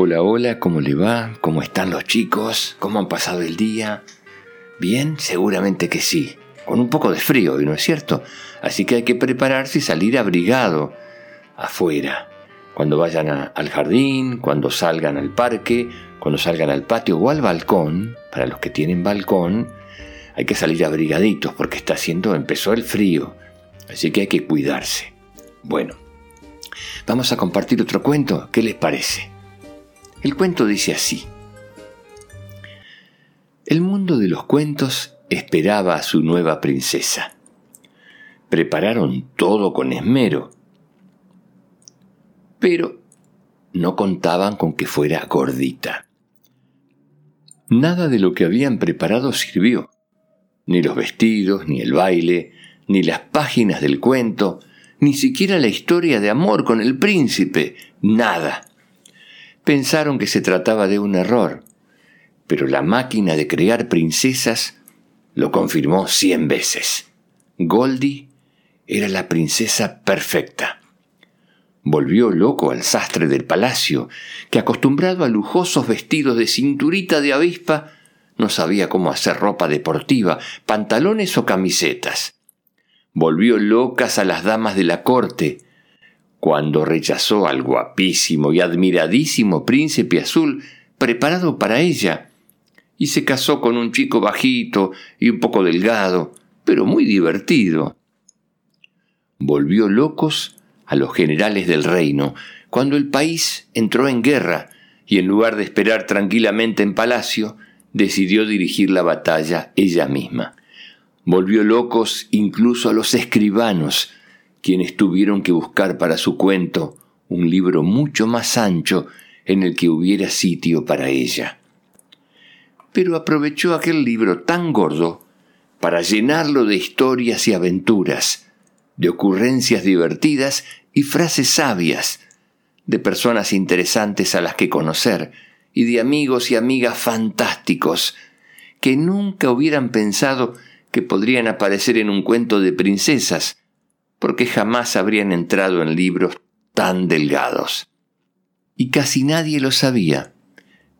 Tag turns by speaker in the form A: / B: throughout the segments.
A: Hola, hola, ¿cómo le va? ¿Cómo están los chicos? ¿Cómo han pasado el día? ¿Bien? Seguramente que sí. Con un poco de frío, ¿no es cierto? Así que hay que prepararse y salir abrigado afuera. Cuando vayan al jardín, cuando salgan al parque, cuando salgan al patio o al balcón, para los que tienen balcón, hay que salir abrigaditos porque está haciendo, empezó el frío. Así que hay que cuidarse. Bueno, vamos a compartir otro cuento. ¿Qué les parece? El cuento dice así. El mundo de los cuentos esperaba a su nueva princesa. Prepararon todo con esmero, pero no contaban con que fuera gordita. Nada de lo que habían preparado sirvió, ni los vestidos, ni el baile, ni las páginas del cuento, ni siquiera la historia de amor con el príncipe, nada pensaron que se trataba de un error, pero la máquina de crear princesas lo confirmó cien veces. Goldie era la princesa perfecta. Volvió loco al sastre del palacio, que acostumbrado a lujosos vestidos de cinturita de avispa, no sabía cómo hacer ropa deportiva, pantalones o camisetas. Volvió locas a las damas de la corte, cuando rechazó al guapísimo y admiradísimo príncipe azul preparado para ella, y se casó con un chico bajito y un poco delgado, pero muy divertido. Volvió locos a los generales del reino cuando el país entró en guerra y en lugar de esperar tranquilamente en palacio, decidió dirigir la batalla ella misma. Volvió locos incluso a los escribanos, quienes tuvieron que buscar para su cuento un libro mucho más ancho en el que hubiera sitio para ella. Pero aprovechó aquel libro tan gordo para llenarlo de historias y aventuras, de ocurrencias divertidas y frases sabias, de personas interesantes a las que conocer y de amigos y amigas fantásticos que nunca hubieran pensado que podrían aparecer en un cuento de princesas porque jamás habrían entrado en libros tan delgados. Y casi nadie lo sabía,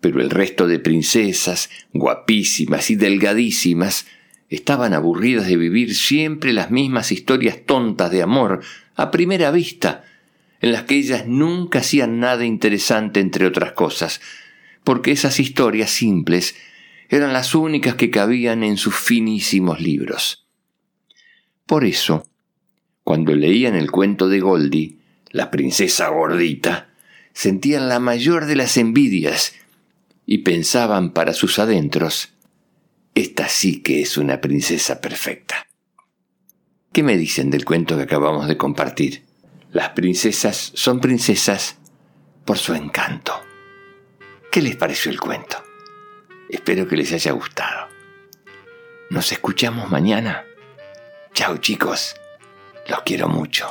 A: pero el resto de princesas, guapísimas y delgadísimas, estaban aburridas de vivir siempre las mismas historias tontas de amor a primera vista, en las que ellas nunca hacían nada interesante entre otras cosas, porque esas historias simples eran las únicas que cabían en sus finísimos libros. Por eso, cuando leían el cuento de Goldie, la princesa gordita, sentían la mayor de las envidias y pensaban para sus adentros, esta sí que es una princesa perfecta. ¿Qué me dicen del cuento que acabamos de compartir? Las princesas son princesas por su encanto. ¿Qué les pareció el cuento? Espero que les haya gustado. Nos escuchamos mañana. Chao chicos. Los quiero mucho.